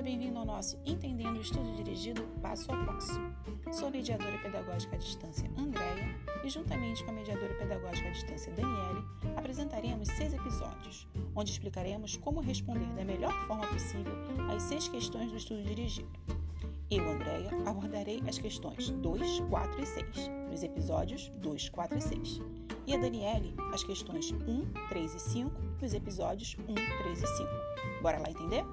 Seja bem-vindo ao nosso Entendendo o Estudo Dirigido Passo a Passo. Sou a mediadora pedagógica à distância Andréia e, juntamente com a mediadora pedagógica à distância Daniele, apresentaremos seis episódios, onde explicaremos como responder da melhor forma possível às seis questões do estudo dirigido. Eu, Andréia, abordarei as questões 2, 4 e 6, nos episódios 2, 4 e 6. E a Daniele, as questões 1, 3 e 5, nos episódios 1, 3 e 5. Bora lá entender?